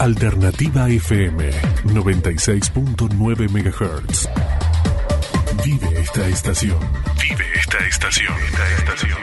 Alternativa FM 96.9 MHz. Vive esta estación. Vive esta estación. Esta estación.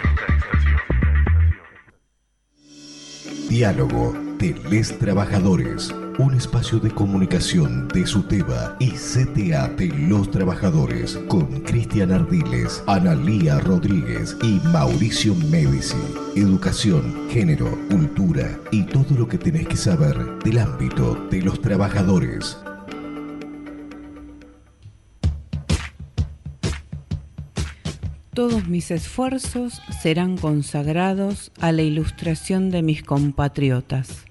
Diálogo de Les Trabajadores. Un espacio de comunicación de SUTEBA y CTA de los Trabajadores con Cristian Ardiles, Analía Rodríguez y Mauricio Medici. Educación, género, cultura y todo lo que tenés que saber del ámbito de los trabajadores. Todos mis esfuerzos serán consagrados a la ilustración de mis compatriotas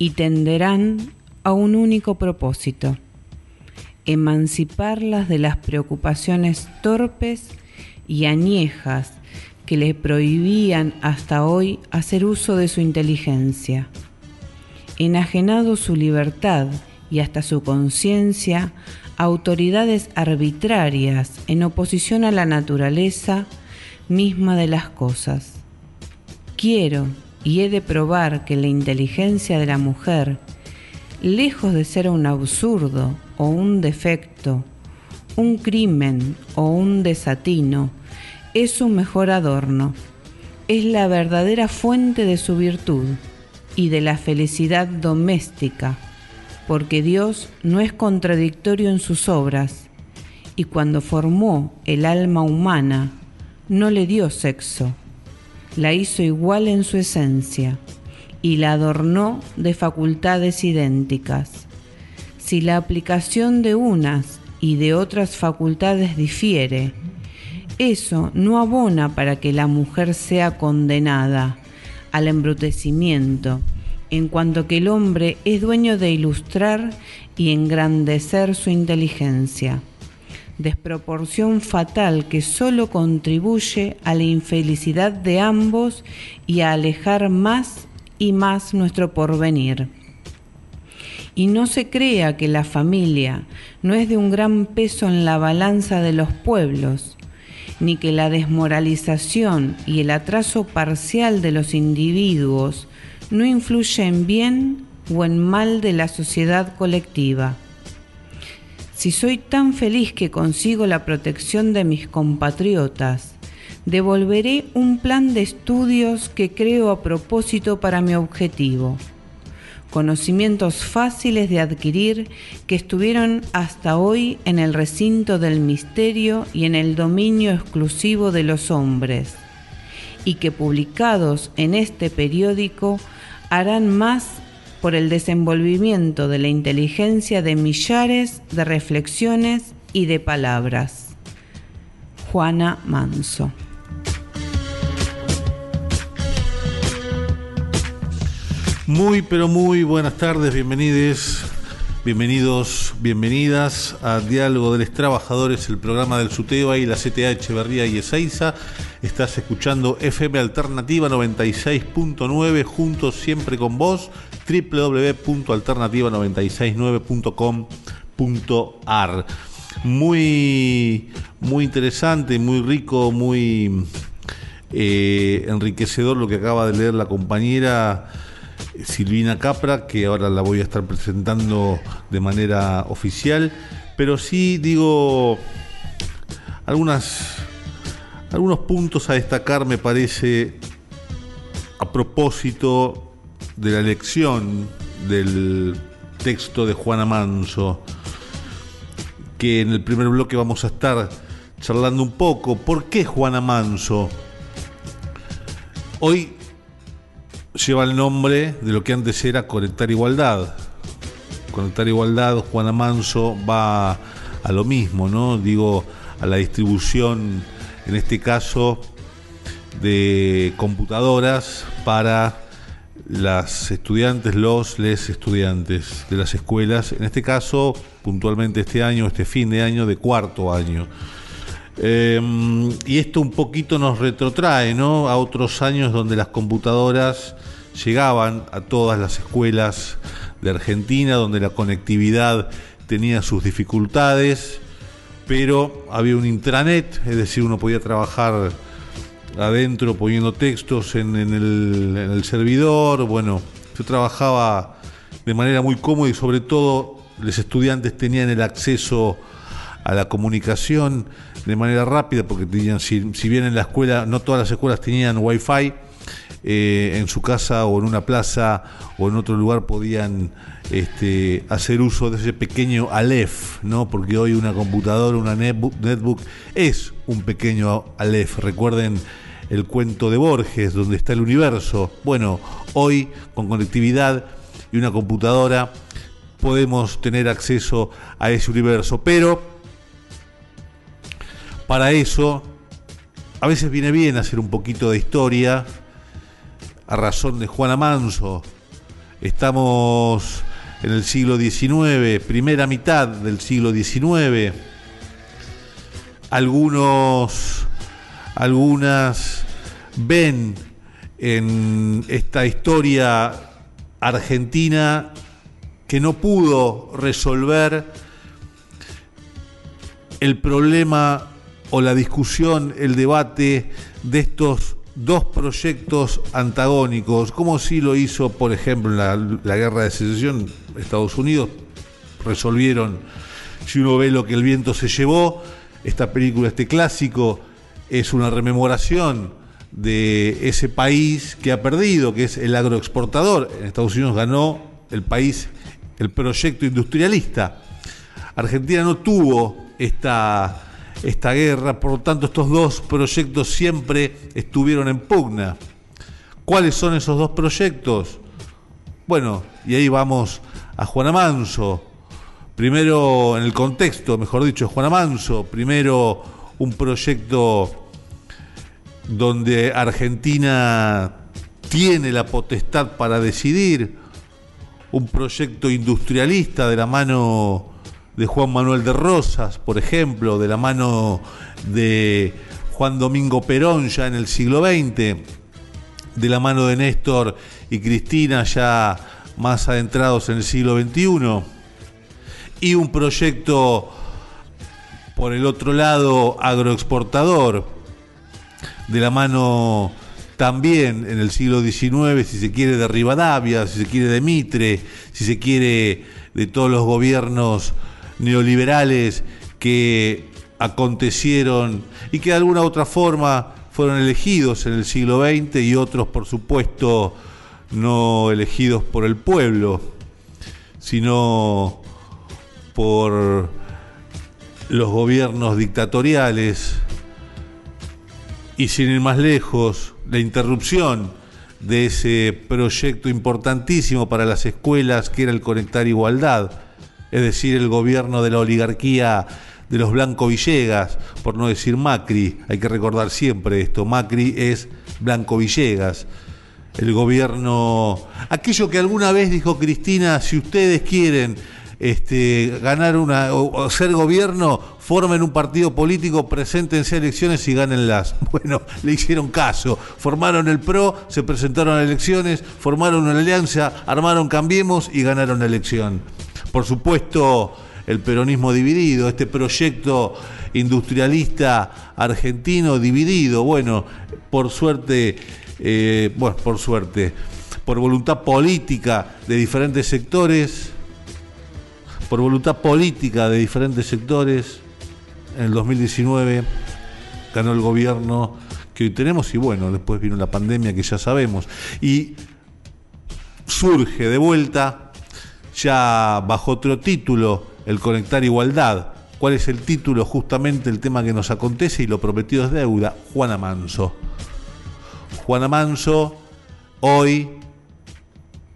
y tenderán a un único propósito, emanciparlas de las preocupaciones torpes y añejas que le prohibían hasta hoy hacer uso de su inteligencia. Enajenado su libertad y hasta su conciencia autoridades arbitrarias en oposición a la naturaleza misma de las cosas. Quiero y he de probar que la inteligencia de la mujer, lejos de ser un absurdo o un defecto, un crimen o un desatino, es su mejor adorno, es la verdadera fuente de su virtud y de la felicidad doméstica porque Dios no es contradictorio en sus obras, y cuando formó el alma humana, no le dio sexo, la hizo igual en su esencia, y la adornó de facultades idénticas. Si la aplicación de unas y de otras facultades difiere, eso no abona para que la mujer sea condenada al embrutecimiento, en cuanto que el hombre es dueño de ilustrar y engrandecer su inteligencia, desproporción fatal que sólo contribuye a la infelicidad de ambos y a alejar más y más nuestro porvenir. Y no se crea que la familia no es de un gran peso en la balanza de los pueblos, ni que la desmoralización y el atraso parcial de los individuos no influye en bien o en mal de la sociedad colectiva. Si soy tan feliz que consigo la protección de mis compatriotas, devolveré un plan de estudios que creo a propósito para mi objetivo. Conocimientos fáciles de adquirir que estuvieron hasta hoy en el recinto del misterio y en el dominio exclusivo de los hombres, y que publicados en este periódico harán más por el desenvolvimiento de la inteligencia de millares de reflexiones y de palabras. Juana Manso. Muy, pero muy buenas tardes, bienvenidos, bienvenidos, bienvenidas a Diálogo de los Trabajadores, el programa del SUTEBA y la CTA Echeverría y Ezeiza. Estás escuchando FM Alternativa 96.9, juntos siempre con vos, www.alternativa969.com.ar. Muy, muy interesante, muy rico, muy eh, enriquecedor lo que acaba de leer la compañera Silvina Capra, que ahora la voy a estar presentando de manera oficial, pero sí digo algunos puntos a destacar me parece a propósito de la elección del texto de Juana Manso, que en el primer bloque vamos a estar charlando un poco. ¿Por qué Juana Manso? Hoy lleva el nombre de lo que antes era Conectar Igualdad. Conectar Igualdad, Juana Manso va a lo mismo, ¿no? Digo, a la distribución en este caso de computadoras para las estudiantes, los les estudiantes de las escuelas, en este caso puntualmente este año, este fin de año de cuarto año. Em, y esto un poquito nos retrotrae ¿no? a otros años donde las computadoras llegaban a todas las escuelas de Argentina, donde la conectividad tenía sus dificultades pero había un intranet, es decir, uno podía trabajar adentro poniendo textos en, el, servidor. Bueno, yo trabajaba de manera muy cómoda y sobre todo los estudiantes tenían el acceso a la comunicación de manera rápida porque tenían, si, bien en la escuela, no todas las escuelas tenían wifi, eh, en su casa o en una plaza o en otro lugar podían este, hacer uso de ese pequeño Aleph, ¿no? porque hoy una computadora, una netbook, es un pequeño Aleph. Recuerden el cuento de Borges, donde está el universo. Bueno, hoy con conectividad y una computadora podemos tener acceso a ese universo, pero para eso a veces viene bien hacer un poquito de historia a razón de Juana Manso. Estamos en el siglo XIX, primera mitad del siglo XIX. Algunos, algunas ven en esta historia argentina que no pudo resolver el problema o la discusión, el debate de estos dos proyectos antagónicos, como si lo hizo, por ejemplo, en la, guerra de secesión, Estados Unidos, resolvieron, si uno ve lo que el viento se llevó, esta película, este clásico, es una rememoración de ese país que ha perdido, que es el agroexportador. En Estados Unidos ganó el país, el proyecto industrialista. Argentina no tuvo esta esta guerra, por lo tanto estos dos proyectos siempre estuvieron en pugna. ¿Cuáles son esos dos proyectos? Bueno, y ahí vamos a Juana Manso. Primero, en el contexto, mejor dicho, Juana Manso. Primero, un proyecto donde Argentina tiene la potestad para decidir. Un proyecto industrialista de la mano de Juan Manuel de Rosas, por ejemplo, de la mano de Juan Domingo Perón ya en el siglo XX, de la mano de Néstor y Cristina ya más adentrados en el siglo XXI, y un proyecto por el otro lado agroexportador, de la mano también en el siglo XIX, si se quiere, de Rivadavia, si se quiere de Mitre, si se quiere de todos los gobiernos neoliberales que acontecieron y que de alguna u otra forma fueron elegidos en el siglo XX y otros, por supuesto, no elegidos por el pueblo, sino por los gobiernos dictatoriales y sin ir más lejos, la interrupción de ese proyecto importantísimo para las escuelas que era el conectar igualdad es decir, el gobierno de la oligarquía de los Blanco Villegas, por no decir Macri, hay que recordar siempre esto, Macri es Blanco Villegas. El gobierno, aquello que alguna vez dijo Cristina, si ustedes quieren este, ganar una o, ser gobierno, formen un partido político, preséntense a elecciones y gánenlas. Bueno, le hicieron caso, formaron el PRO, se presentaron a elecciones, formaron una alianza, armaron Cambiemos y ganaron la elección. Por supuesto, el peronismo dividido, este proyecto industrialista argentino dividido, bueno, por suerte, eh, bueno, por suerte, por voluntad política de diferentes sectores, por voluntad política de diferentes sectores, en el 2019 ganó el gobierno que hoy tenemos y bueno, después vino la pandemia que ya sabemos. Y surge de vuelta ya bajo otro título, el Conectar Igualdad. ¿Cuál es el título? Justamente el tema que nos acontece y lo prometido es deuda. Juana Manso. Juana Manso hoy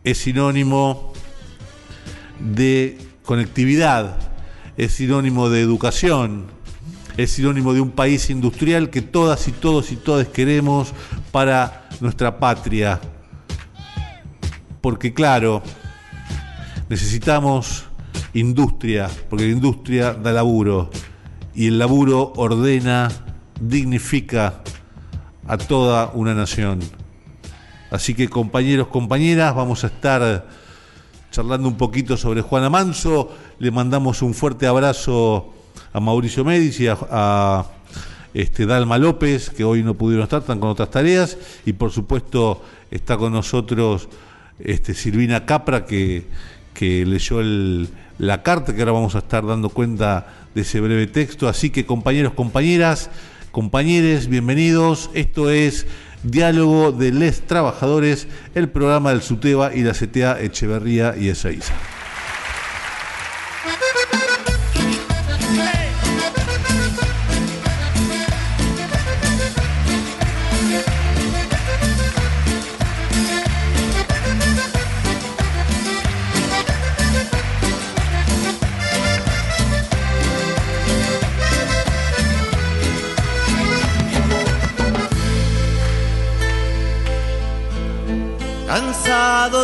es sinónimo de conectividad, es sinónimo de educación, es sinónimo de un país industrial que todas y todos y todas queremos para nuestra patria. Porque claro, Necesitamos industria, porque la industria da laburo y el laburo ordena, dignifica a toda una nación. Así que compañeros, compañeras, vamos a estar charlando un poquito sobre Juana Manso. Le mandamos un fuerte abrazo a Mauricio Medici, a, a este, Dalma López, que hoy no pudieron estar, están con otras tareas, y por supuesto está con nosotros este, Silvina Capra que, que leyó la carta que ahora vamos a estar dando cuenta de ese breve texto. Así que compañeros, compañeras, compañeros, bienvenidos. Esto es Diálogo de Les Trabajadores, el programa del SUTEBA y la CTA Echeverría y Ezeiza.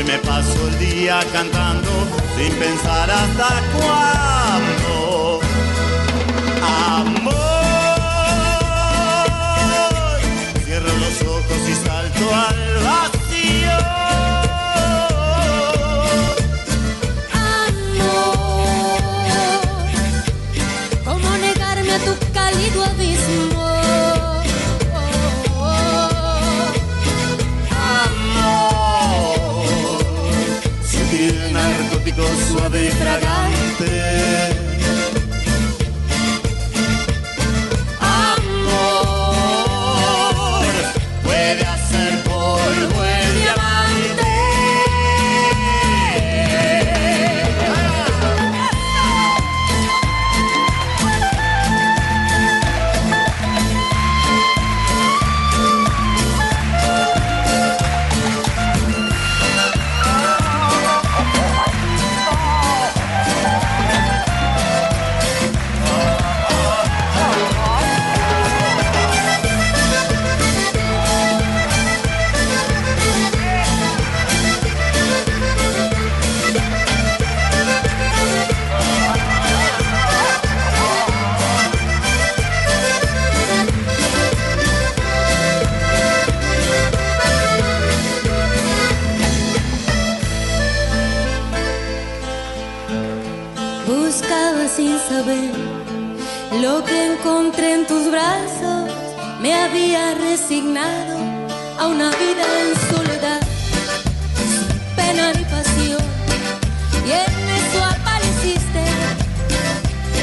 Hoy me paso el día cantando sin pensar hasta cuándo. Amor, cierro los ojos y salto al narcótico suave. Tus brazos me había resignado a una vida en soledad, pena ni pasión. Y en eso apareciste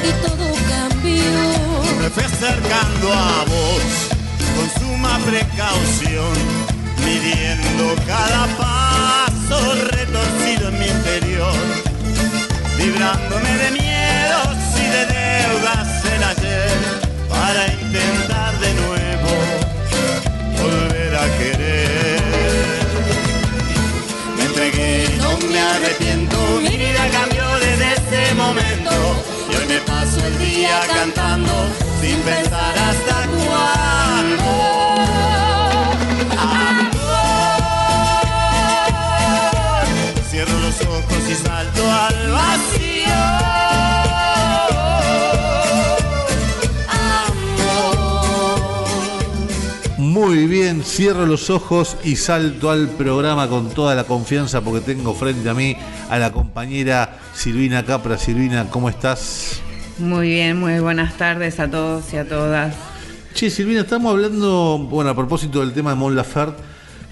y todo cambió. Me fui acercando a vos con suma precaución, midiendo cada paso retorcido en mi interior, librándome de miedos de deudas querer. Me entregué no me arrepiento, mi vida cambió desde ese momento y hoy me paso el día cantando sin pensar hasta cuándo. Cierro los ojos y salto al vacío. Muy bien, cierro los ojos y salto al programa con toda la confianza porque tengo frente a mí a la compañera Silvina Capra. Silvina, ¿cómo estás? Muy bien, muy buenas tardes a todos y a todas. Che, Silvina, estamos hablando, bueno, a propósito del tema de Mon Laferte,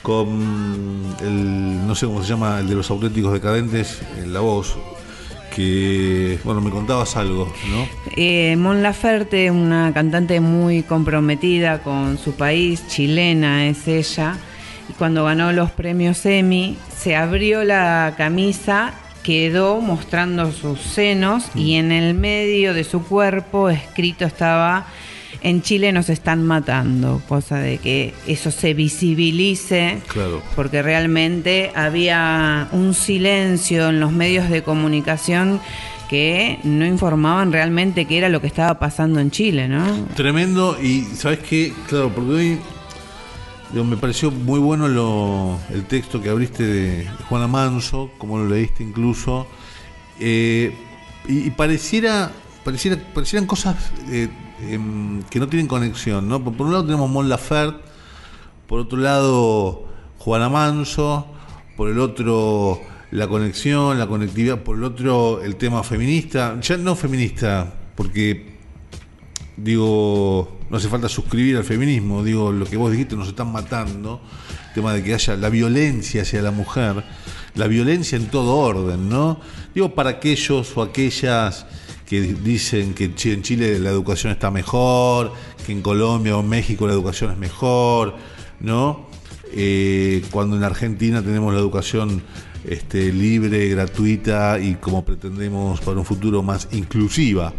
con el, no sé cómo se llama, el de los auténticos decadentes, en la voz, que, bueno, me contabas algo, ¿no? Eh, Mon Laferte, una cantante muy comprometida con su país, chilena es ella, y cuando ganó los premios Emmy, se abrió la camisa, quedó mostrando sus senos y mm. en el medio de su cuerpo escrito estaba en Chile nos están matando, cosa de que eso se visibilice, Claro. porque realmente había un silencio en los medios de comunicación que no informaban realmente qué era lo que estaba pasando en Chile, ¿no? Tremendo, y ¿sabes qué? Claro, porque hoy me pareció muy bueno lo, el texto que abriste de Juana Manso, como lo leíste incluso, eh, y, y pareciera, pareciera, parecieran cosas eh, em, que no tienen conexión, ¿no? Por, por un lado tenemos Mon Laferte, por otro lado Juana Manso, por el otro la conexión, la conectividad, por el otro el tema feminista, ya no feminista, porque digo, no hace falta suscribir al feminismo, digo, lo que vos dijiste nos están matando, el tema de que haya la violencia hacia la mujer, la violencia en todo orden, ¿no? Digo, para aquellos o aquellas que dicen que en Chi- en Chile la educación está mejor, que en Colombia o en México la educación es mejor, ¿no? Eh, cuando en Argentina tenemos la educación este, libre, gratuita y como pretendemos para un futuro más inclusiva.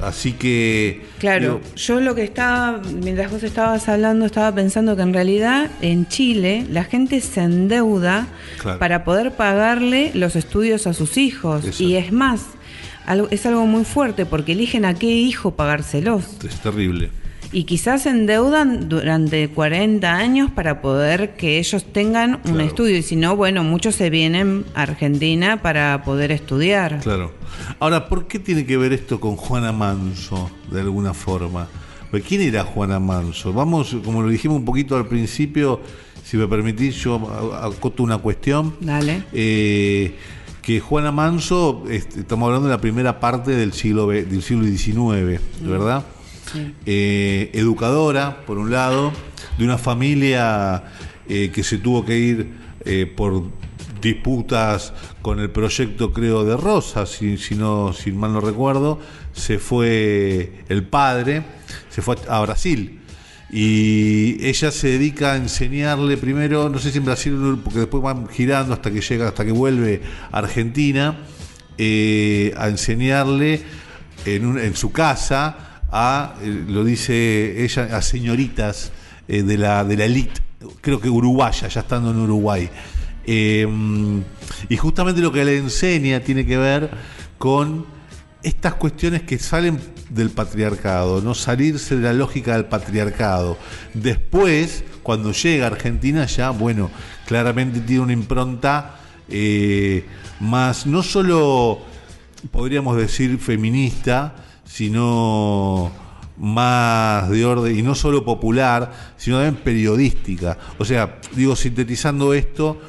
Así que... Claro, digo, yo lo que estaba, mientras vos estabas hablando, estaba pensando que en realidad en Chile la gente se endeuda Claro. para poder pagarle los estudios a sus hijos. Y es más, es algo muy fuerte porque eligen a qué hijo pagárselos. es terrible. Y quizás se endeudan durante 40 años para poder que ellos tengan un Claro. estudio. Y si no, bueno, muchos se vienen a Argentina para poder estudiar. Claro. Ahora, ¿por qué tiene que ver esto con Juana Manso, de alguna forma? ¿Quién era Juana Manso? Vamos, como lo dijimos un poquito al principio, si me permitís, yo acoto una cuestión. Dale. Eh, que Juana Manso, este, estamos hablando de la primera parte del siglo, del siglo XIX, ¿verdad? Eh, educadora, por un lado, de una familia eh, que se tuvo que ir eh, por disputas con el proyecto, creo, de Rosa, si, si no, si mal no recuerdo, se fue el padre, se fue a Brasil. Y ella se dedica a enseñarle primero, no sé si en Brasil, porque después van girando hasta que llega, hasta que vuelve a Argentina, eh, a enseñarle en, su casa a, eh, lo dice ella, a señoritas eh, de la de la elite, creo que uruguaya, ya estando en Uruguay. Y justamente lo que le enseña tiene que ver con estas cuestiones que salen del patriarcado, no salirse de la lógica del patriarcado. Después, cuando llega a Argentina, ya, bueno, claramente tiene una impronta eh, más, no solo podríamos decir feminista, sino más de orden, y no solo popular, sino también periodística. O sea, digo, sintetizando esto,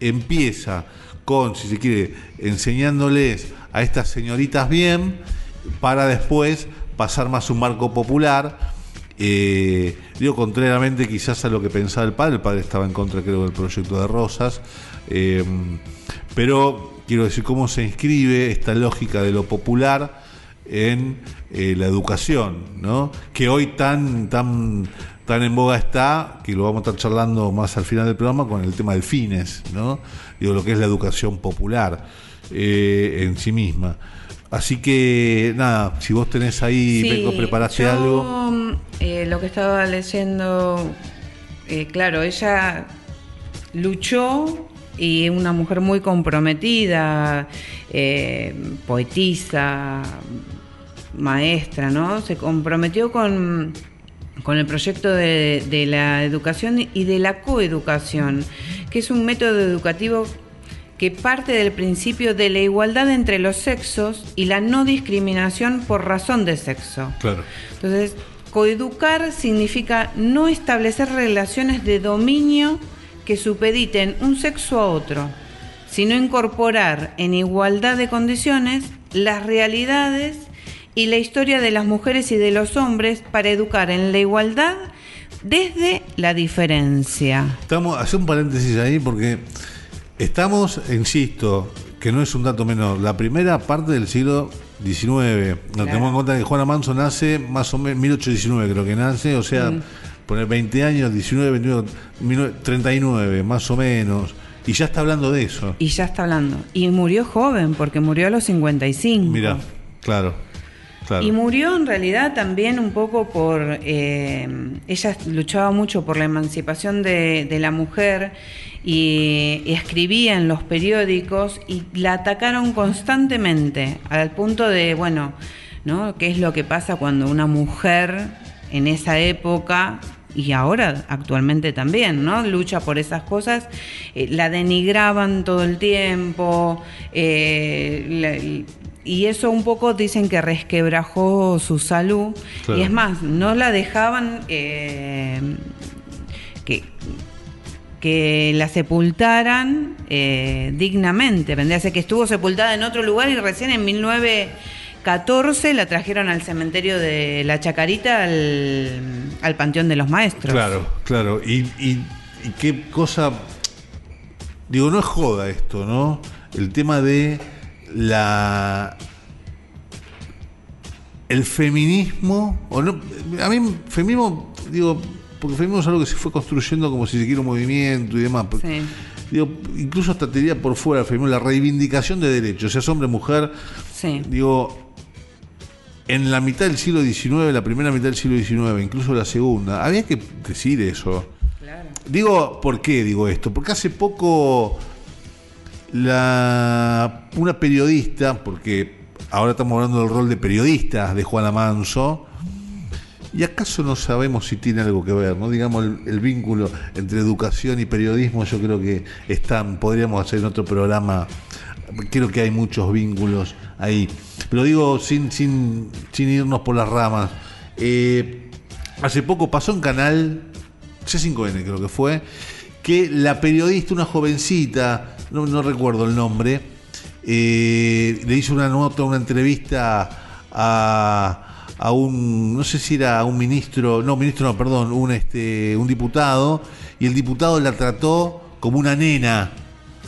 empieza con, si se quiere, enseñándoles a estas señoritas bien, para después pasar más un marco popular. Eh, digo, contrariamente quizás a lo que pensaba el padre, el padre estaba en contra, creo, del proyecto de Rosas, eh, pero quiero decir cómo se inscribe esta lógica de lo popular en eh, la educación, ¿no? Que hoy tan, tan, tan en boga está, que lo vamos a estar charlando más al final del programa con el tema del fines, ¿no? Digo, lo que es la educación popular en sí misma. Así que, nada, si vos tenés ahí, Peco, preparaste yo, algo. mm, eh, lo que estaba leyendo, eh, claro, ella luchó y una mujer muy comprometida, eh, poetisa, maestra, ¿no? Se comprometió con, con el proyecto de, de la educación y de la coeducación, que es un método educativo que parte del principio de la igualdad entre los sexos y la no discriminación por razón de sexo. Claro. Entonces, coeducar significa no establecer relaciones de dominio que supediten un sexo a otro, sino incorporar en igualdad de condiciones las realidades y la historia de las mujeres y de los hombres para educar en la igualdad desde la diferencia. Estamos, hace un paréntesis ahí porque estamos, insisto, que no es un dato menor, la primera parte del siglo XIX. Nos tenemos en cuenta que Juana Manso nace más o menos 1819, creo que nace, o sea, poner 20 años, 19, 21, 19, 39, más o menos. Y ya está hablando de eso. Y ya está hablando. Y murió joven, porque murió a los 55. Mira, claro, Claro. Y murió en realidad también un poco por... eh, ella luchaba mucho por la emancipación de, de la mujer y, y escribía en los periódicos y la atacaron constantemente al punto de, bueno, ¿no? ¿Qué es lo que pasa cuando una mujer en esa época y ahora actualmente también, ¿no? Lucha por esas cosas, eh, la denigraban todo el tiempo, eh, la- y eso un poco dicen que resquebrajó su salud, Claro. y es más, no la dejaban eh, que que la sepultaran eh, dignamente. Vendría a ser que estuvo sepultada en otro lugar y recién en 1914 la trajeron al cementerio de la Chacarita al, al Panteón de los Maestros. Claro, claro. Y, y- y qué cosa. Digo, no es joda esto, ¿no? El tema de la. El feminismo. O no, a mí, feminismo, digo, porque feminismo es algo que se fue construyendo como si se quiera un movimiento y demás. Sí. Digo, incluso hasta te diría por fuera el feminismo, la reivindicación de derechos, seas hombre, mujer. Sí. Digo, en la mitad del siglo XIX, la primera mitad del siglo XIX, incluso la segunda, había que decir eso. Claro. Digo, ¿por qué digo esto? Porque hace poco la, una periodista, porque ahora estamos hablando del rol de periodista de Juana Manso, y acaso no sabemos si tiene algo que ver, ¿no? Digamos, el, vínculo entre educación y periodismo, yo creo que están, podríamos hacer en otro programa, creo que hay muchos vínculos ahí. Pero digo, sin, sin, sin irnos por las ramas, eh, hace poco pasó en canal C5N, creo que fue, que la periodista, una jovencita, no, no recuerdo el nombre, eh, le hizo una nota, una entrevista a, a un, no sé si era un ministro, no, ministro no, perdón, un, este, un diputado, y el diputado la trató como una nena.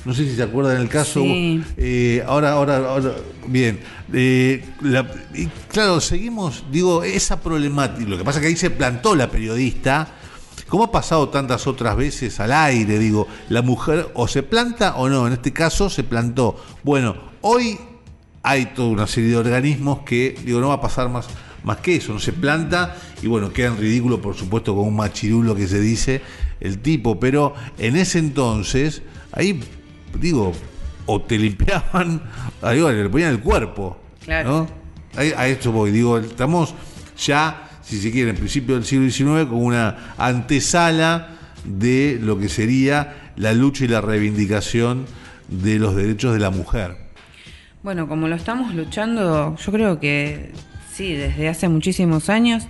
No sé si se acuerdan el caso. Sí. Eh, ahora, ahora, ahora, bien. Eh, la- y claro, seguimos, digo, esa problemática. Lo que pasa es que ahí se plantó la periodista, como ha pasado tantas otras veces al aire, digo, la mujer o se planta o no, en este caso se plantó. Bueno, hoy hay toda una serie de organismos que, digo, no va a pasar más, más que eso, no se planta y bueno, queda en ridículo, por supuesto, con un machirulo que se dice el tipo, pero en ese entonces, ahí, digo, o te limpiaban, bueno, le ponían el cuerpo, Claro. ¿no? Ahí- a esto voy, digo, estamos ya, si se quiere, en principio del siglo XIX, con una antesala de lo que sería la lucha y la reivindicación de los derechos de la mujer. Bueno, como lo estamos luchando, yo creo que sí, desde hace muchísimos años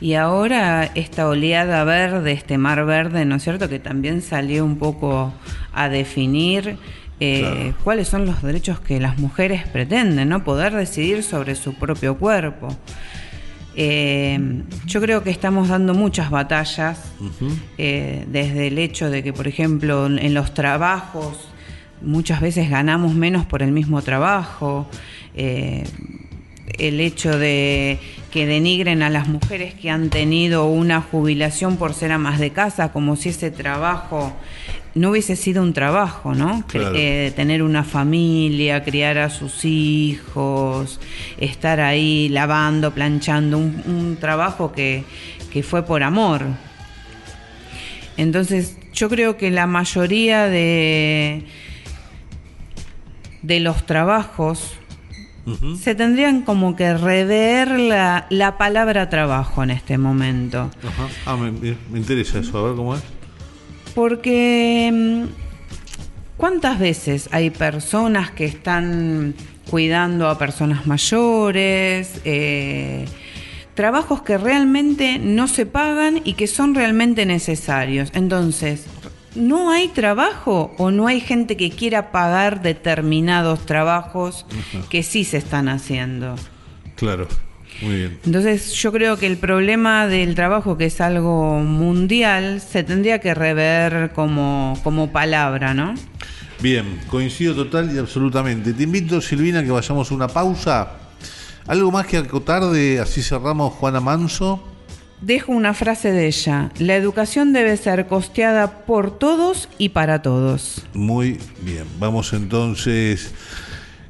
y ahora esta oleada verde, este mar verde, ¿no es cierto?, que también salió un poco a definir eh, Claro. cuáles son los derechos que las mujeres pretenden, ¿no? Poder decidir sobre su propio cuerpo. Eh, yo creo que estamos dando muchas batallas, eh, desde el hecho de que, por ejemplo, en, en los trabajos muchas veces ganamos menos por el mismo trabajo, eh, el hecho de que denigren a las mujeres que han tenido una jubilación por ser amas de casa, como si ese trabajo no hubiese sido un trabajo, ¿no? Claro. eh, tener una familia, criar a sus hijos, estar ahí lavando, planchando, un, un trabajo que, que fue por amor. Entonces, yo creo que la mayoría de, de los trabajos se tendrían como que rever la, la palabra trabajo en este momento. Ajá. Ah, me, me- me interesa eso, a ver cómo es. Porque mm, ¿cuántas veces hay personas que están cuidando a personas mayores? eh, trabajos que realmente no se pagan y que son realmente necesarios. Entonces, ¿no hay trabajo o no hay gente que quiera pagar determinados trabajos que sí se están haciendo? Claro, muy bien. Entonces yo creo que el problema del trabajo, que es algo mundial, se tendría que rever como, como palabra, ¿no? Bien, coincido total y absolutamente. Te invito, Silvina, que vayamos a una pausa. ¿Algo más que acotar de así cerramos Juana Manso? Dejo una frase de ella. La educación debe ser costeada por todos y para todos. Muy bien, vamos entonces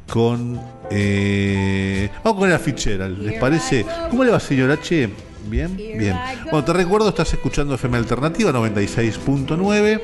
con. Eh, vamos con la fichera, ¿les parece? ¿Cómo le va, señor H? Bien, bien. Bueno, te recuerdo, estás escuchando FM Alternativa 96.9.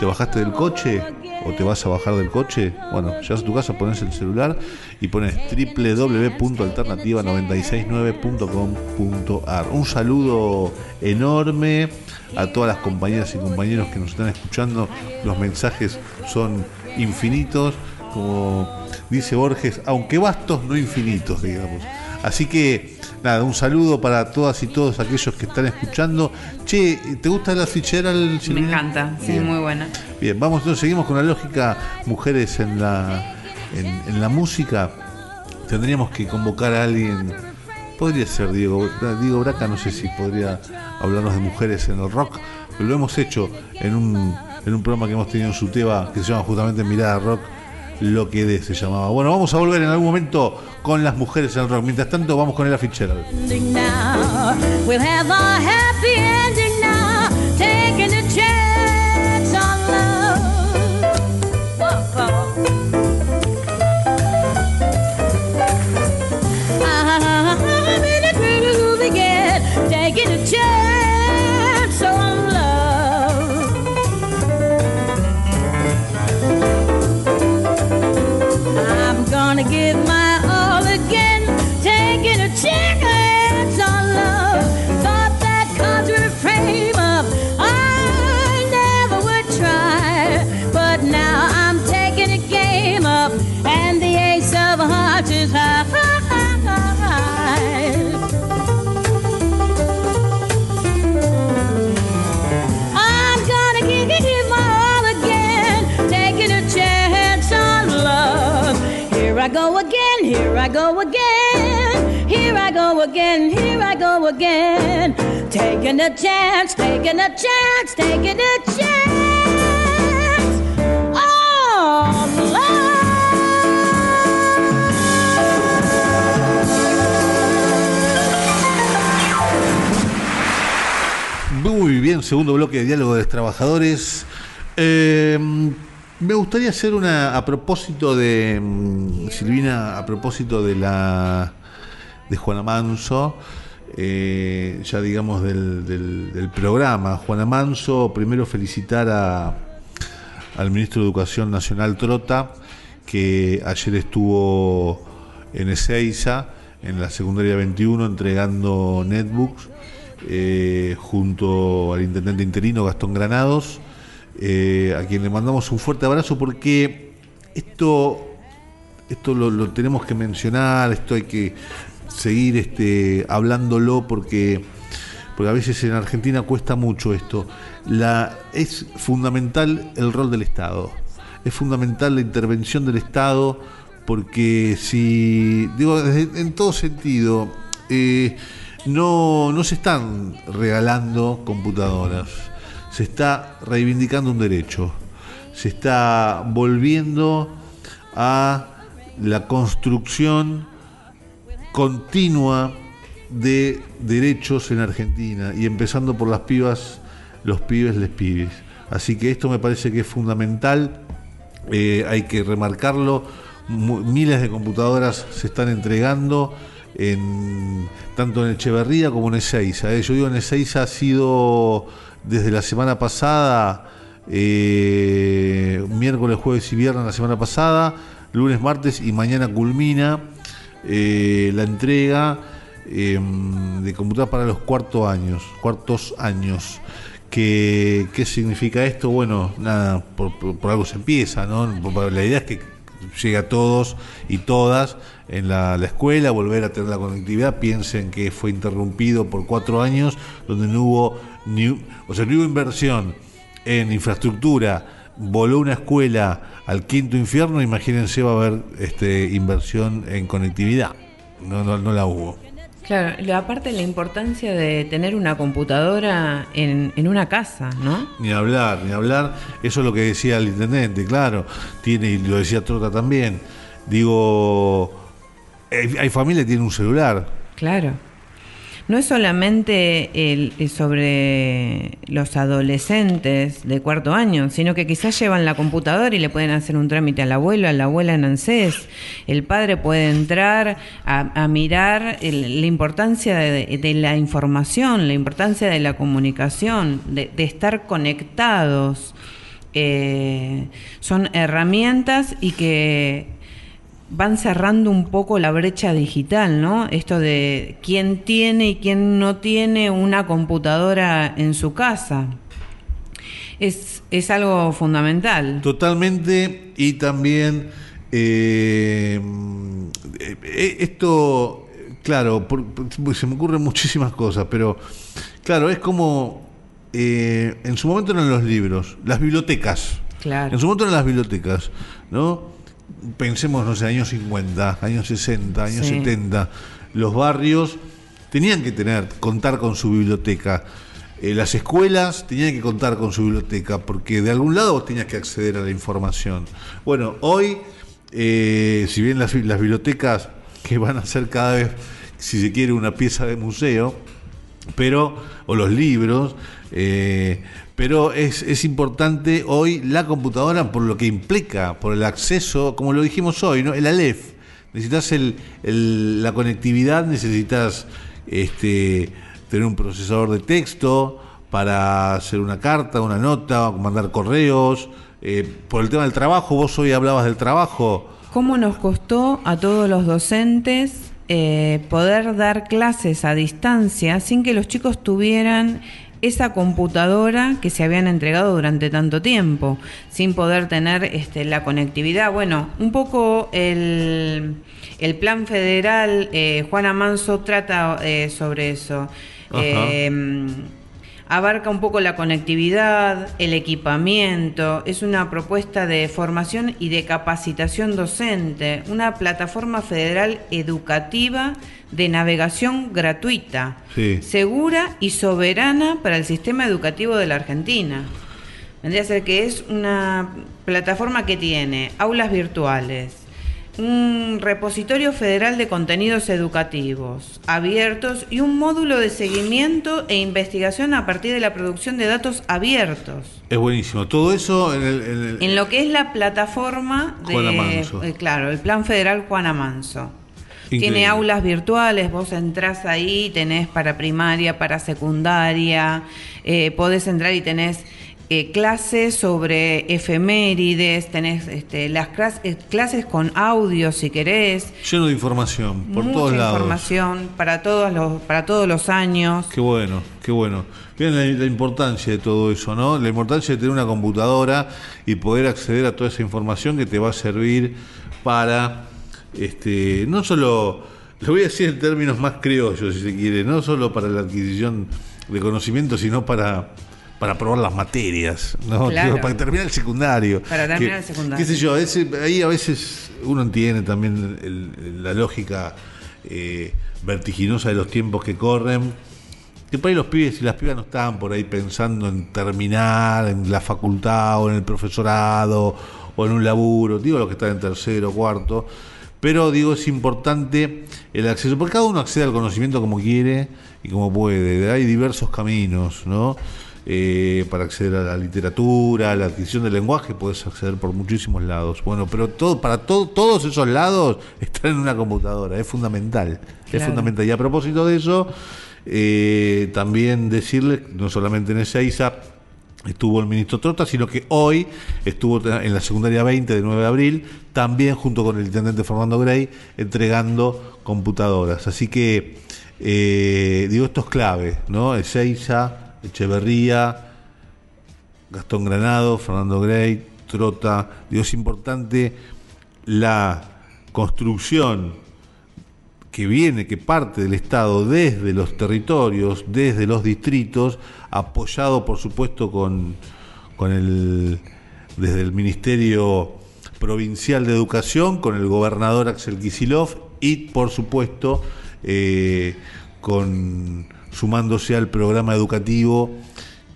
¿Te bajaste del coche? ¿O te vas a bajar del coche? Bueno, llegas a tu casa, pones el celular y pones www.alternativa969.com.ar. Un saludo enorme a todas las compañeras y compañeros que nos están escuchando. Los mensajes son infinitos, como dice Borges, aunque vastos, no infinitos, digamos. Así que, nada, un saludo para todas y todos aquellos que están escuchando. Che, ¿te gusta la fichera? Me encanta, sí, muy buena. Bien, vamos, entonces seguimos con la lógica mujeres en la, en, la música. Tendríamos que convocar a alguien, podría ser Diego, Diego Braca, no sé si podría hablarnos de mujeres en el rock, pero lo hemos hecho en un, en un programa que hemos tenido en Suteba que se llama justamente Mirada Rock lo que de se llamaba. Bueno, vamos a volver en algún momento con las mujeres en el rock. Mientras tanto, vamos con el fichera. Again, here I go again. Taking a chance, taking a chance, taking a chance. Muy bien, segundo bloque de diálogo de trabajadores. Eh, me gustaría hacer una a propósito de mm, Silvina, a propósito de la de Juana Manso, eh, ya digamos del, programa. Juana Manso, primero felicitar a, al ministro de Educación Nacional Trota, que ayer estuvo en Ezeiza, en la secundaria 21, entregando netbooks, eh, junto al intendente interino Gastón Granados eh, a quien le mandamos un fuerte abrazo porque esto, esto lo, tenemos que mencionar, esto hay que seguir este, hablándolo porque, porque a veces en Argentina cuesta mucho esto. La, es fundamental el rol del Estado, es fundamental la intervención del Estado porque si, digo, en todo sentido, eh, no, no se están regalando computadoras. Se está reivindicando un derecho, se está volviendo a la construcción continua de derechos en Argentina y empezando por las pibas, los pibes, les pibes. Así que esto me parece que es fundamental, eh, hay que remarcarlo, miles de computadoras se están entregando en, tanto en Echeverría como en Ezeiza. ¿eh? Yo digo en Ezeiza ha sido desde la semana pasada, eh, miércoles, jueves y viernes la semana pasada, lunes, martes y mañana culmina eh, la entrega em, de computadoras para los cuartos años, cuartos años. ¿Qué, ¿Qué significa esto? Bueno, nada, por, algo se empieza, ¿no? La idea es que llegue a todos y todas en la, la, escuela, volver a tener la conectividad. Piensen que fue interrumpido por cuatro años, donde no hubo o sea, no hubo inversión en infraestructura, voló una escuela al quinto infierno, imagínense va a haber este, inversión en conectividad. No, no, la hubo. Claro, aparte la importancia de tener una computadora en, en, una casa, ¿no? Ni hablar, ni hablar. Eso es lo que decía el intendente, claro. Tiene, y lo decía Trota también. Digo, hay, hay familia que tiene un celular. Claro. No es solamente el, sobre los adolescentes de cuarto año, sino que quizás llevan la computadora y le pueden hacer un trámite al abuelo, a la abuela en ANSES. El padre puede entrar a, mirar la importancia de, la información, la importancia de la comunicación, de, estar conectados. Eh, son herramientas y que van cerrando un poco la brecha digital, ¿no? Esto de quién tiene y quién no tiene una computadora en su casa. Es, es algo fundamental. Totalmente, y también eh, eh, esto, claro, se me ocurren muchísimas cosas, pero claro, es como eh, en su momento eran los libros, las bibliotecas. Claro. En su momento eran las bibliotecas, ¿no? Pensemos, no sé, años 50, años 60, años 70, los barrios tenían que tener, contar con su biblioteca. Eh, las escuelas tenían que contar con su biblioteca, porque de algún lado vos tenías que acceder a la información. Bueno, hoy, eh, si bien las, las bibliotecas que van a ser cada vez, si se quiere, una pieza de museo, pero, o los libros, eh, pero es, es, importante hoy la computadora por lo que implica, por el acceso, como lo dijimos hoy, ¿no? el Aleph. Necesitas el, la conectividad, necesitas este, tener un procesador de texto para hacer una carta, una nota, mandar correos. Eh, por el tema del trabajo, vos hoy hablabas del trabajo. ¿Cómo nos costó a todos los docentes eh, poder dar clases a distancia sin que los chicos tuvieran esa computadora que se habían entregado durante tanto tiempo, sin poder tener este, la conectividad. Bueno, un poco el, el plan federal, eh, Juana Manso trata eh, sobre eso. Eh, abarca un poco la conectividad, el equipamiento, es una propuesta de formación y de capacitación docente, una plataforma federal educativa de navegación gratuita, segura y soberana para el sistema educativo de la Argentina. Vendría a ser que es una plataforma que tiene aulas virtuales, un repositorio federal de contenidos educativos abiertos y un módulo de seguimiento e investigación a partir de la producción de datos abiertos. Es buenísimo. Todo eso en, el, en, lo que es la plataforma de, eh, claro, el Plan Federal Juana Tiene aulas virtuales, vos entrás ahí, tenés para primaria, para secundaria, eh, podés entrar y tenés eh, clases sobre efemérides, tenés este, las eh, clases, con audio si querés. Lleno de información, por todos lados. información para todos los, para todos los años. Qué bueno, qué bueno. Miren la, importancia de todo eso, ¿no? La importancia de tener una computadora y poder acceder a toda esa información que te va a servir para, este, no solo, lo voy a decir en términos más criollos si se quiere, no solo para la adquisición de conocimiento, sino para para probar las materias, ¿no? para terminar el secundario. Para terminar el secundario. Qué sé yo, ahí a veces uno entiende también la lógica eh, vertiginosa de los tiempos que corren. Que por ahí los pibes y las pibas no están por ahí pensando en terminar en la facultad o en el profesorado o en un laburo, digo los que están en tercero, cuarto, pero digo es importante el acceso, porque cada uno accede al conocimiento como quiere y como puede, hay diversos caminos, ¿no? Eh, para acceder a la literatura, a la adquisición del lenguaje, puedes acceder por muchísimos lados. Bueno, pero todo, para todos esos lados estar en una computadora, es fundamental. Es fundamental. Y a propósito de eso, eh, también decirle, no solamente en Ezeiza, estuvo el ministro Trota, sino que hoy estuvo en la secundaria 20 de 9 de abril, también junto con el intendente Fernando Grey, entregando computadoras. Así que, eh, digo, esto es clave, ¿no? Ezeiza, Echeverría, Gastón Granado, Fernando Grey, Trota. Digo, es importante la construcción que viene, que parte del Estado desde los territorios, desde los distritos, apoyado por supuesto con, con el, desde el Ministerio Provincial de Educación, con el gobernador Axel Kisilov y por supuesto eh, con sumándose al programa educativo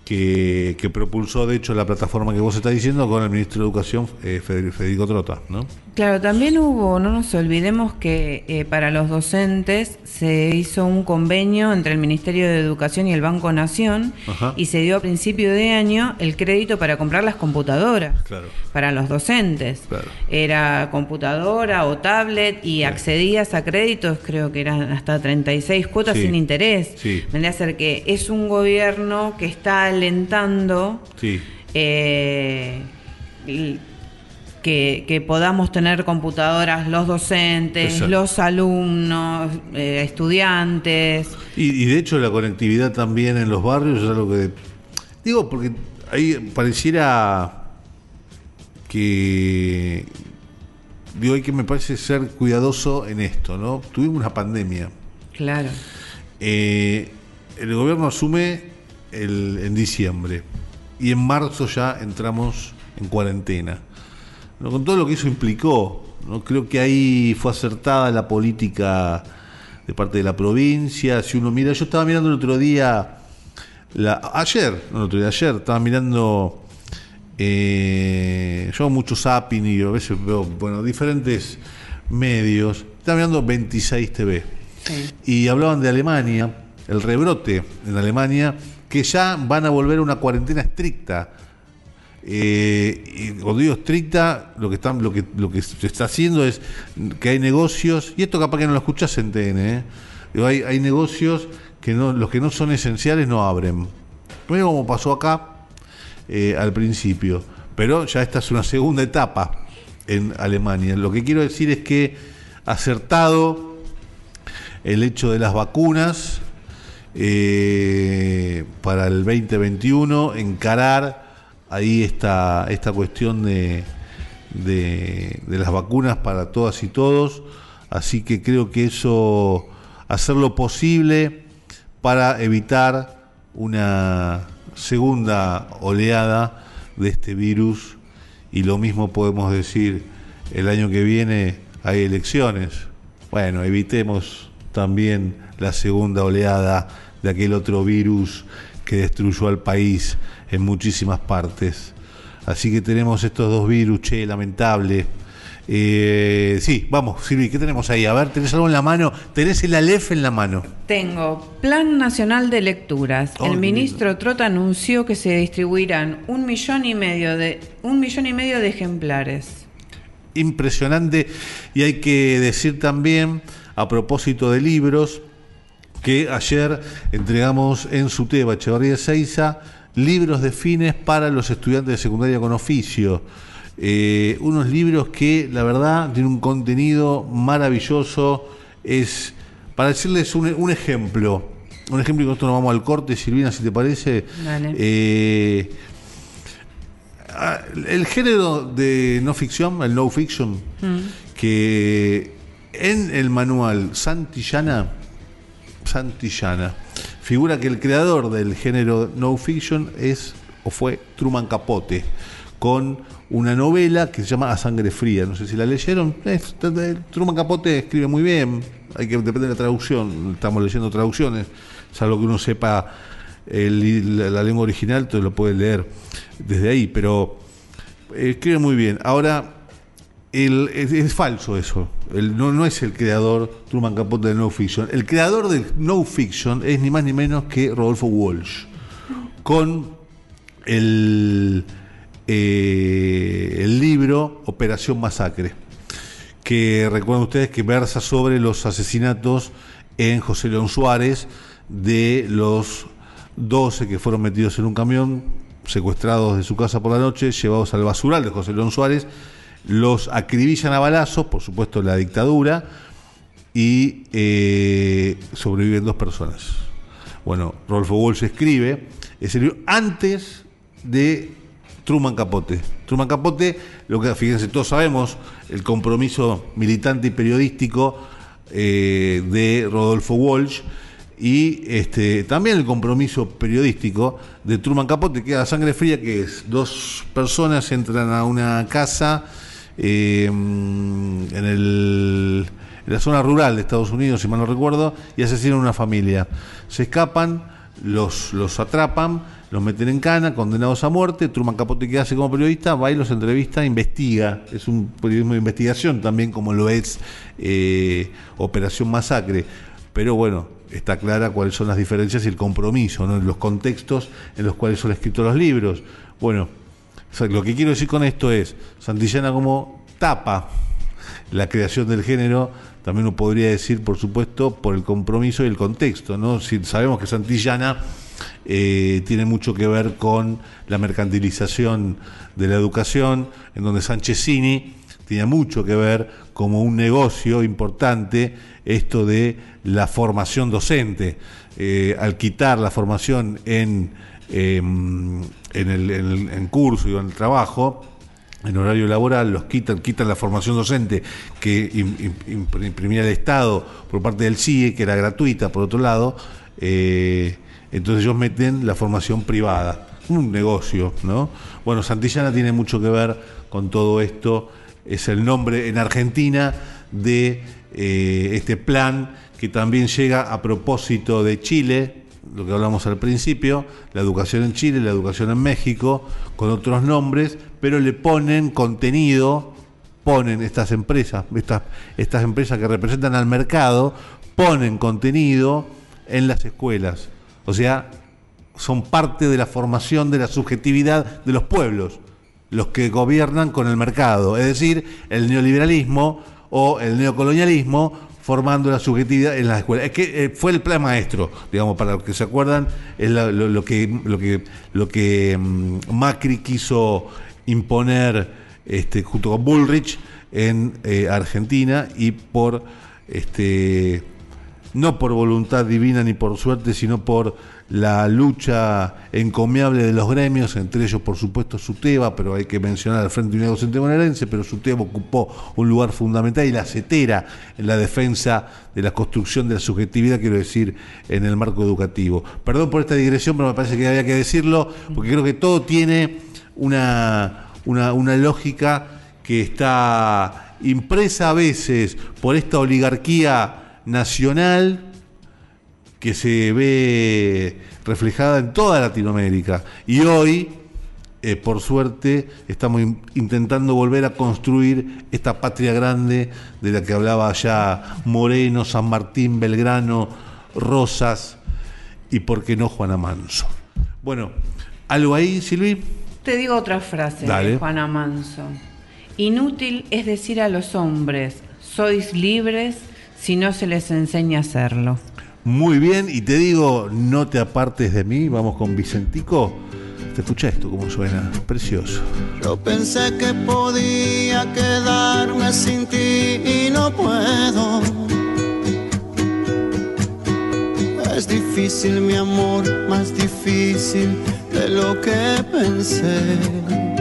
que, propulsó, de hecho, la plataforma que vos estás diciendo con el ministro de Educación, eh, Federico Trota, ¿no? Claro, también hubo, no nos olvidemos que eh, para los docentes se hizo un convenio entre el Ministerio de Educación y el Banco Nación Ajá. y se dio a principio de año el crédito para comprar las computadoras Claro. para los docentes. Claro. Era computadora o tablet y accedías a créditos, creo que eran hasta 36 cuotas Sí. sin interés. Sí. Vendría a ser que es un gobierno que está alentando Sí. eh, y que, que podamos tener computadoras los docentes, Exacto. los alumnos, eh, estudiantes. Y, y de hecho la conectividad también en los barrios es algo que... Digo, porque ahí pareciera que... Digo, hay que me parece ser cuidadoso en esto, ¿no? Tuvimos una pandemia. Claro. Eh, el gobierno asume el- en diciembre y en marzo ya entramos en cuarentena. Con todo lo que eso implicó, ¿no? creo que ahí fue acertada la política de parte de la provincia. Si uno mira, yo estaba mirando el otro día, la, ayer, no el otro día, ayer, estaba mirando, eh, yo mucho zapping y a veces veo, bueno, diferentes medios. Estaba mirando 26 TV Sí. y hablaban de Alemania, el rebrote en Alemania, que ya van a volver a una cuarentena estricta. Eh, y cuando digo estricta, lo que están, lo que lo que se está haciendo es que hay negocios, y esto capaz que no lo escuchás en TN, ¿eh? Hay, hay negocios que no, los que no son esenciales no abren. Primero como pasó acá eh, al principio, pero ya esta es una segunda etapa en Alemania. Lo que quiero decir es que acertado el hecho de las vacunas eh, para el 2021, encarar ahí esta, esta cuestión de, de, de las vacunas para todas y todos. Así que creo que eso, hacer lo posible para evitar una segunda oleada de este virus y lo mismo podemos decir el año que viene hay elecciones. Bueno, evitemos también la segunda oleada de aquel otro virus que destruyó al país en muchísimas partes. Así que tenemos estos dos virus, che, lamentable. Eh, sí, vamos, Silvi, ¿qué tenemos ahí? A ver, ¿tenés algo en la mano? ¿Tenés el Aleph en la mano? Tengo Plan Nacional de Lecturas. Oh, el ministro Trota anunció que se distribuirán un millón y medio de un millón y medio de ejemplares. impresionante y hay que decir también a propósito de libros que ayer entregamos en Echevarría Seiza, libros de fines para los estudiantes de secundaria con oficio. Eh, unos libros que la verdad tienen un contenido maravilloso. Es, para decirles un, un ejemplo, un ejemplo y con esto nos vamos al corte, Silvina, si te parece. Dale. Eh, el género de no ficción, el no fiction, que en el manual Santillana, Santillana, figura que el creador del género no fiction es o fue Truman Capote, con una novela que se llama A Sangre Fría. No sé si la leyeron. Truman Capote escribe muy bien, hay que depende de la traducción. Estamos leyendo traducciones, salvo que uno sepa el- la, la lengua original, entonces lo puede leer desde ahí, pero eh, escribe muy bien. Ahora, el- es, falso eso. No, no es el creador Truman Capote del no fiction. El creador del no fiction es ni más ni menos que Rodolfo Walsh, con el, eh, el libro Operación Masacre, que recuerden ustedes que versa sobre los asesinatos en José León Suárez de los 12 que fueron metidos en un camión, secuestrados de su casa por la noche, llevados al basural de José León Suárez, los acribillan a balazos, por supuesto la dictadura, y eh, sobreviven dos personas. Bueno, Rolfo Walsh escribe ese libro antes de Truman Capote. Truman Capote, lo que fíjense, todos sabemos el compromiso militante y periodístico eh, de Rodolfo Walsh y este, también el compromiso periodístico de Truman Capote, que a sangre fría, que es dos personas entran a una casa eh, en, el, en la zona rural de Estados Unidos, si mal no recuerdo, y asesinan a una familia. Se escapan, los, los atrapan, los meten en cana, condenados a muerte, Truman Capote que hace como periodista, va y los entrevista, investiga, es un periodismo de investigación también como lo es eh, Operación Masacre, pero bueno, está clara cuáles son las diferencias y el compromiso, ¿no? los contextos en los cuales son escritos los libros. Bueno, lo que quiero decir con esto es, Santillana como tapa la creación del género, también uno podría decir, por supuesto, por el compromiso y el contexto, ¿no? Sabemos que Santillana eh, tiene mucho que ver con la mercantilización de la educación, en donde Sanchezini tenía mucho que ver como un negocio importante esto de la formación docente. Eh, al quitar la formación en, em, en, el, en, curso y en el trabajo, en horario laboral, los quitan, quitan la formación docente que imprimía el Estado por parte del CIE, que era gratuita, por otro lado, eh, entonces ellos meten la formación privada, un negocio, ¿no? Bueno, Santillana tiene mucho que ver con todo esto, es el nombre en Argentina de eh, este plan que también llega a propósito de Chile, lo que hablamos al principio, la educación en Chile, la educación en México, con otros nombres, pero le ponen contenido, ponen estas empresas, estas, estas empresas que representan al mercado, ponen contenido en las escuelas. O sea, son parte de la formación de la subjetividad de los pueblos, los que gobiernan con el mercado, es decir, el neoliberalismo o el neocolonialismo formando la subjetividad en las escuelas. Es que eh, fue el plan maestro, digamos, para los que se acuerdan, es lo, que lo que lo que mm, Macri quiso imponer este, junto con Bullrich en eh, Argentina y por este no por voluntad divina ni por suerte, sino por la lucha encomiable de los gremios, entre ellos por supuesto Suteba, pero hay que mencionar al Frente Unido Docente Bonaerense, pero Suteba ocupó un lugar fundamental y la CETERA en la defensa de la construcción de la subjetividad, quiero decir, en el marco educativo. Perdón por esta digresión, pero me parece que había que decirlo, porque creo que todo tiene una, una, una lógica que está impresa a veces por esta oligarquía nacional que se ve reflejada en toda Latinoamérica. Y hoy, eh, por suerte, estamos intentando volver a construir esta patria grande de la que hablaba ya Moreno, San Martín, Belgrano, Rosas y, por qué no, Juana Manso. Bueno, ¿algo ahí, Silvi? Te digo otra frase de Juana Manso. Inútil es decir a los hombres, sois libres si no se les enseña a hacerlo. Muy bien, y te digo, no te apartes de mí, vamos con Vicentico. Te escucha esto, cómo suena, precioso. Yo pensé que podía quedarme sin ti y no puedo. Es difícil mi amor, más difícil de lo que pensé.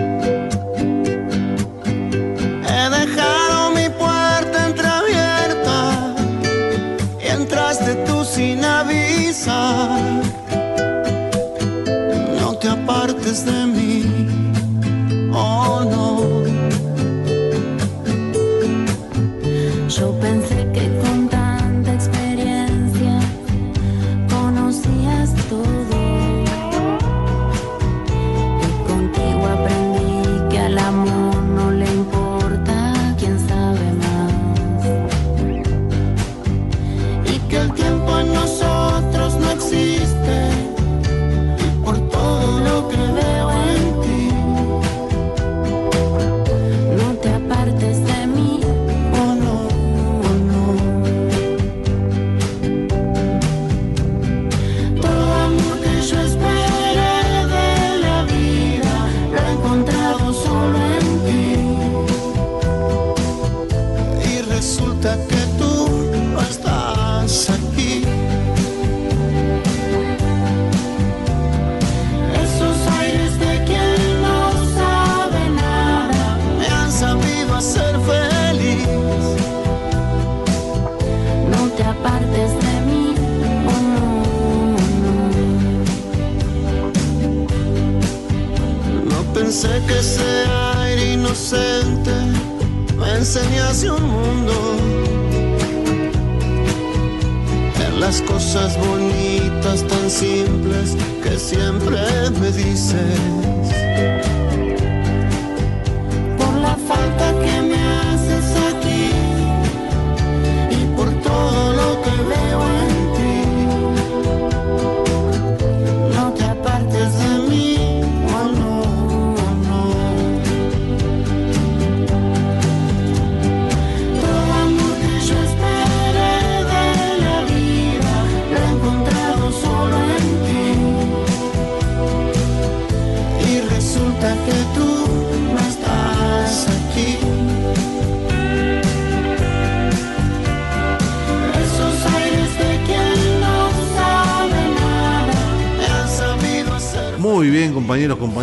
No te apartes de mí, oh no.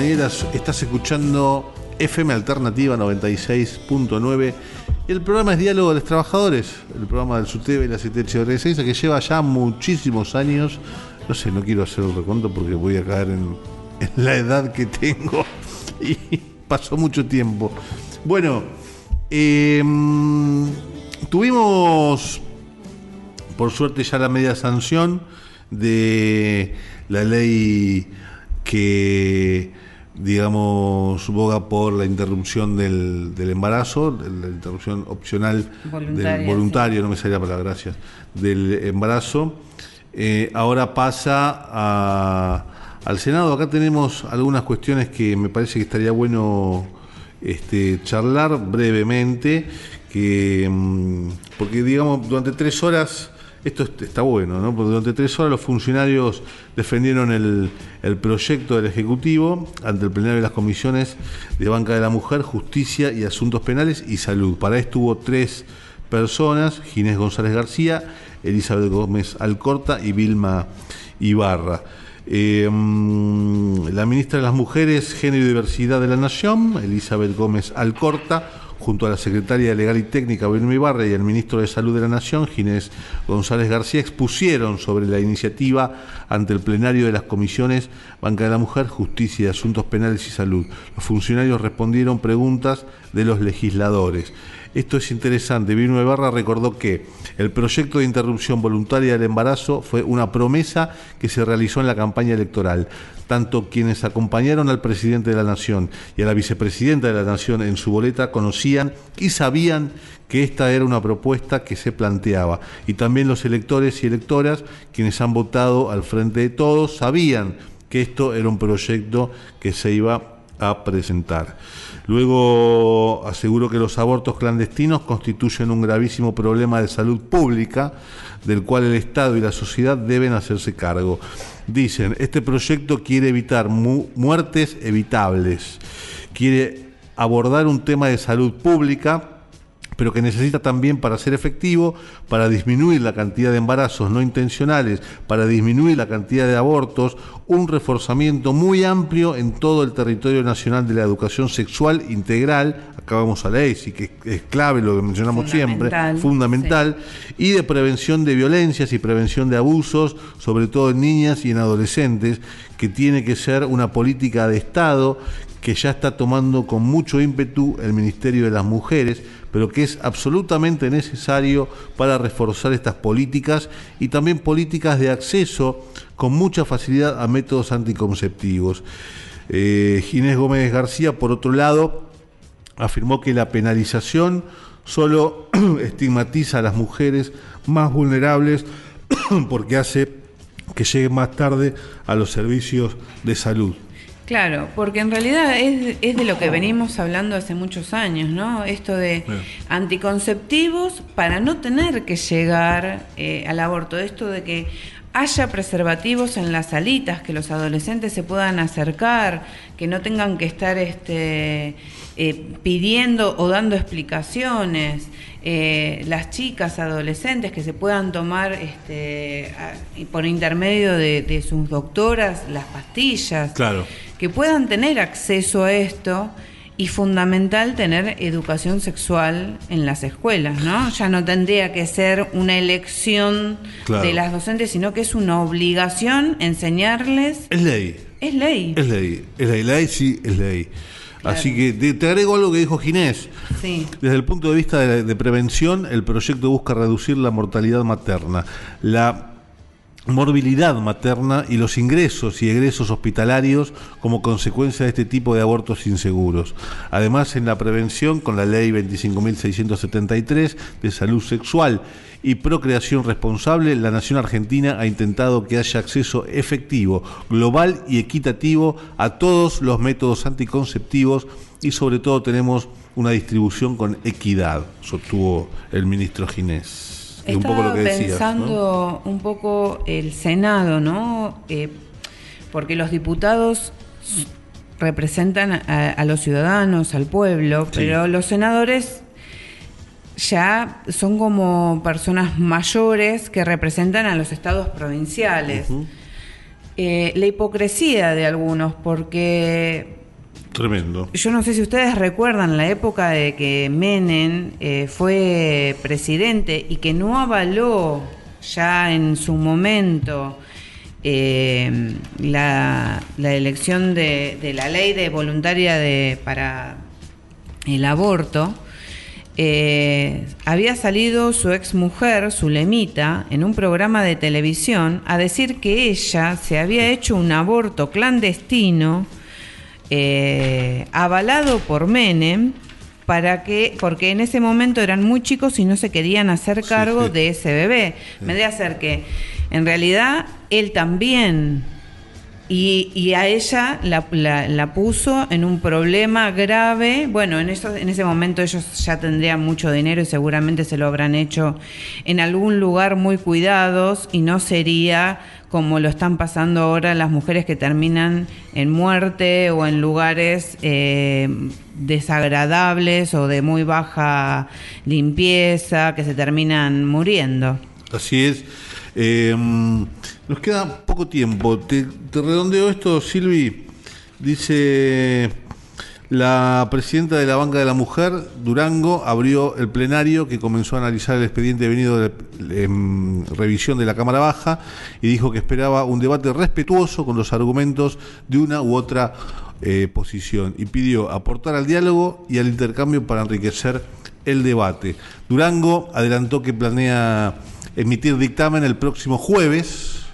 Estás escuchando FM Alternativa 96.9. El programa es Diálogo de los Trabajadores, el programa del SUTEB y la CTH que lleva ya muchísimos años. No sé, no quiero hacer el recuento porque voy a caer en, la edad que tengo y pasó mucho tiempo. Bueno, eh, tuvimos por suerte ya la media sanción de la ley que digamos boga por la interrupción del, del embarazo, la interrupción opcional Voluntaria, del voluntario, no me salía para gracias, del embarazo. Eh, ahora pasa a- al Senado. Acá tenemos algunas cuestiones que me parece que estaría bueno este, charlar brevemente, que, mm, porque digamos, durante tres horas, esto est- está bueno, ¿no? Porque durante tres horas los funcionarios defendieron el, proyecto del Ejecutivo ante el plenario de las comisiones de Banca de la Mujer, Justicia y Asuntos Penales y Salud. Para esto hubo tres personas, Ginés González García, Elizabeth Gómez Alcorta y Vilma Ibarra. Mm, la ministra de las Mujeres, Género y Diversidad de la Nación, Elizabeth Gómez Alcorta, junto a la secretaria Legal y Técnica, Vilma Ibarra, y el ministro de Salud de la Nación, Ginés González García, expusieron sobre la iniciativa ante el plenario de las comisiones Banca de la Mujer, Justicia y Asuntos Penales y Salud. Los funcionarios respondieron preguntas de los legisladores. Esto es interesante. Vilma Ibarra recordó que el proyecto de interrupción voluntaria del embarazo fue una promesa que se realizó en la campaña electoral. Tanto quienes acompañaron al presidente de la Nación y a la vicepresidenta de la Nación en su boleta conocían y sabían que esta era una propuesta que se planteaba. Y también los electores y electoras, quienes han votado al frente de todos, sabían que esto era un proyecto que se iba a presentar. Luego aseguró que los abortos clandestinos constituyen un gravísimo problema de salud pública del cual el Estado y la sociedad deben hacerse cargo. Dicen, este proyecto quiere evitar mu- muertes evitables, quiere abordar un tema de salud pública pero que necesita también para ser efectivo, para disminuir la cantidad de embarazos no intencionales, para disminuir la cantidad de abortos, un reforzamiento muy amplio en todo el territorio nacional de la educación sexual integral, acá vamos a la ESI, que es clave lo que mencionamos siempre, Fundamental, fundamental, y de prevención de violencias y prevención de abusos, sobre todo en niñas y en adolescentes, que tiene que ser una política de Estado que ya está tomando con mucho ímpetu el Ministerio de las Mujeres, pero que es absolutamente necesario para reforzar estas políticas y también políticas de acceso con mucha facilidad a métodos anticonceptivos. Eh, Ginés Gómez García, por otro lado, afirmó que la penalización solo estigmatiza a las mujeres más vulnerables porque hace que lleguen más tarde a los servicios de salud. Claro, porque en realidad es, es de lo que venimos hablando hace muchos años, ¿no? Esto de anticonceptivos para no tener que llegar eh, al aborto, esto de que haya preservativos en las salitas, que los adolescentes se puedan acercar, que no tengan que estar este, eh, pidiendo o dando explicaciones, eh, las chicas adolescentes que se puedan tomar este, por intermedio de, de sus doctoras las pastillas Claro. Que puedan tener acceso a esto y fundamental tener educación sexual en las escuelas, ¿no? Ya no tendría que ser una elección Claro. de las docentes, sino que es una obligación enseñarles. Es ley. Es ley. Es ley, es ley, ley sí es ley. Así que te, te agrego algo que dijo Ginés. Sí. Desde el punto de vista de, de prevención, el proyecto busca reducir la mortalidad materna. La morbilidad materna y los ingresos y egresos hospitalarios como consecuencia de este tipo de abortos inseguros. Además, en la prevención, con la ley 25.673 de salud sexual y procreación responsable, la Nación Argentina ha intentado que haya acceso efectivo, global y equitativo a todos los métodos anticonceptivos y sobre todo tenemos una distribución con equidad, sostuvo el ministro Ginés. Y un poco lo que decías, ¿no? pensando un poco el Senado, ¿no? Eh, porque los diputados representan a, a los ciudadanos, al pueblo, Sí. pero los senadores ya son como personas mayores que representan a los estados provinciales. Eh, la hipocresía de algunos, porque Tremendo. yo no sé si ustedes recuerdan la época de que Menem eh, fue presidente y que no avaló ya en su momento eh, la, elección de, de la ley de voluntaria de, para el aborto. eh, había salido su ex mujer, Zulemita, en un programa de televisión a decir que ella se había hecho un aborto clandestino eh, avalado por Menem para que porque en ese momento eran muy chicos y no se querían hacer cargo sí. de ese bebé. Me de hacer que en realidad él también y, y a ella la, la- la puso en un problema grave. Bueno, en, eso, en ese momento ellos ya tendrían mucho dinero y seguramente se lo habrán hecho en algún lugar muy cuidados y no sería como lo están pasando ahora las mujeres que terminan en muerte o en lugares eh, desagradables o de muy baja limpieza, que se terminan muriendo. Así es. Eh, nos queda poco tiempo. Te, te redondeo esto, Silvi. Dice la presidenta de la Banca de la Mujer, Durango, abrió el plenario que comenzó a analizar el expediente venido de em, revisión de la Cámara Baja y dijo que esperaba un debate respetuoso con los argumentos de una u otra eh, posición y pidió aportar al diálogo y al intercambio para enriquecer el debate. Durango adelantó que planea emitir dictamen el próximo jueves.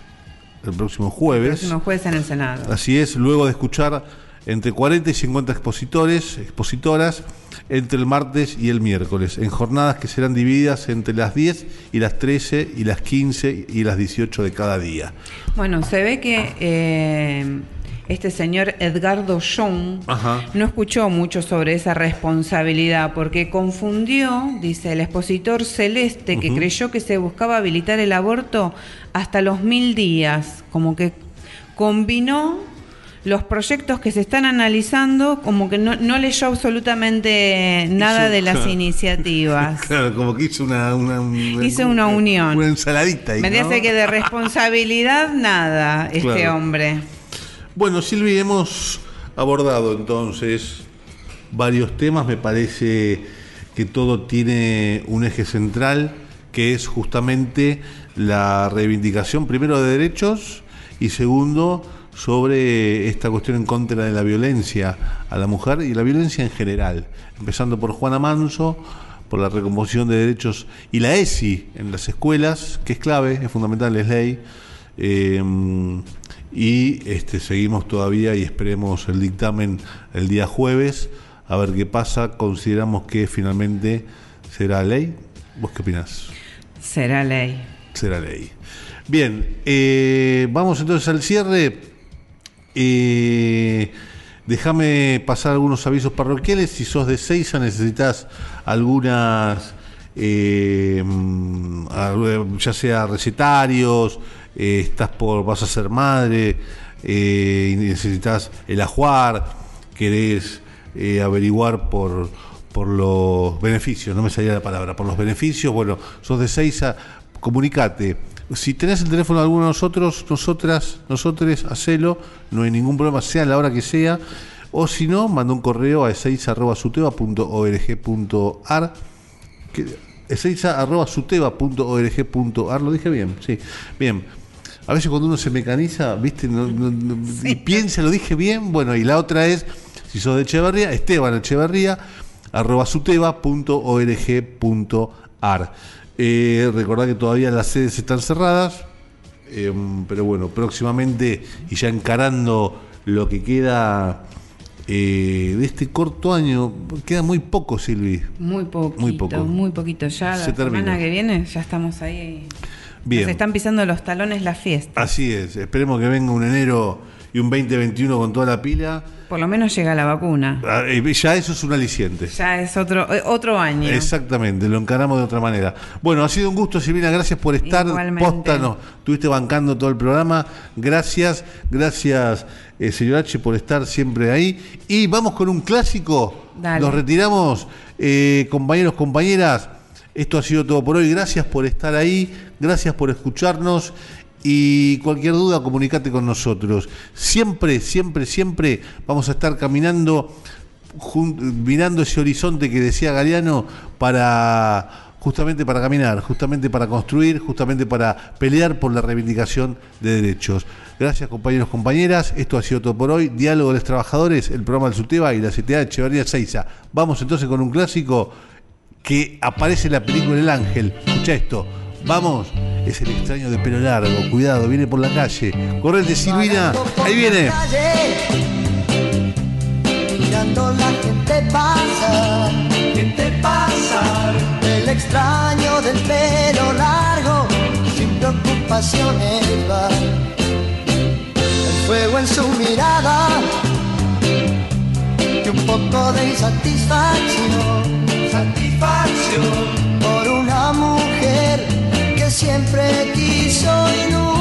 El próximo El jueves. próximo jueves en el Senado. Así es, luego de escuchar entre 40 y 50 expositores, expositoras, entre el martes y el miércoles, en jornadas que serán divididas entre las 10 y las 13 y las 15 y las 18 de cada día. Bueno, se ve que eh, este señor Edgardo Young Ajá. no escuchó mucho sobre esa responsabilidad porque confundió, dice el expositor Celeste, que creyó que se buscaba habilitar el aborto hasta los mil días, como que combinó los proyectos que se están analizando, como que no, no leyó absolutamente nada Hizo- de las claro. iniciativas. Claro, como que hizo una, una, Hizo una unión. Una ensaladita. ahí, Me ¿no? dice que de responsabilidad nada, este Claro. hombre. Bueno, Silvi, hemos abordado entonces varios temas. Me parece que todo tiene un eje central, que es justamente la reivindicación, primero, de derechos y segundo, sobre esta cuestión en contra de la violencia a la mujer y la violencia en general, empezando por Juana Manso, por la recomposición de derechos y la ESI en las escuelas, que es clave, es fundamental, es ley. Eh, y este, seguimos todavía y esperemos el dictamen el día jueves, a ver qué pasa. Consideramos que finalmente será ley. ¿Vos qué opinás? Será ley. Será ley. Bien, eh, vamos entonces al cierre. Eh, Déjame pasar algunos avisos parroquiales. Si sos de Seiza, necesitas algunas, eh, mm, ya sea recetarios, eh, estás por, vas a ser madre, necesitas el ajuar, querés averiguar por, por los beneficios, no me salía la palabra, por los beneficios, bueno, sos de Seiza, comunicate. Si tenés el teléfono de alguno de nosotros, nosotras, nosotros, hacelo, no hay ningún problema, sea la hora que sea. O si no, manda un correo a ezeiza.suteba.org.ar. que- ezeiza.suteba.org.ar. Lo dije bien, sí. Bien. A veces cuando uno se mecaniza, ¿viste? No- no- no- y piensa, lo dije bien. Bueno, y la otra es, si sos de Echeverría, Esteban Echeverría, arroba suteba.org.ar. Eh, recordad que todavía las sedes están cerradas, Eh, pero bueno, próximamente y ya encarando lo que queda eh, de este corto año, queda muy poco, Silvi. Muy poquito, Muy muy, poco. poquito. Ya Se la termina. semana que viene ya estamos ahí. Bien. Se están pisando los talones la fiesta. Así es, esperemos que venga un enero y un 2021 con toda la pila. Por lo menos llega la vacuna. Ah, eh, Ya eso es un aliciente. Ya es otro eh, otro año. Exactamente, lo encaramos de otra manera. Bueno, ha sido un gusto, Silvina, gracias por estar. No, estuviste bancando todo el programa. Gracias, gracias, eh, señor H, por estar siempre ahí. Y vamos con un clásico. Dale. Nos retiramos, eh, compañeros, compañeras. Esto ha sido todo por hoy. Gracias por estar ahí, gracias por escucharnos. Y cualquier duda, comunícate con nosotros. Siempre, siempre, siempre vamos a estar caminando mirando ese horizonte que decía Galeano para justamente para caminar, justamente para construir, justamente para pelear por la reivindicación de derechos. Gracias compañeros, compañeras. Esto ha sido todo por hoy. Diálogo de los Trabajadores, el programa del Suteba y la CTA Echevarría Seiza. Vamos entonces con un clásico que aparece en la película El Ángel. Escucha esto. Vamos, es el extraño de pelo largo. Cuidado, viene por la calle. Correte, Silvina. Ahí viene. Mirando la gente pasar. Gente pasar. El extraño del pelo largo, sin preocupaciones va. El fuego en su mirada y un poco de insatisfacción. Satisfacción por una mujer siempre quiso y nunca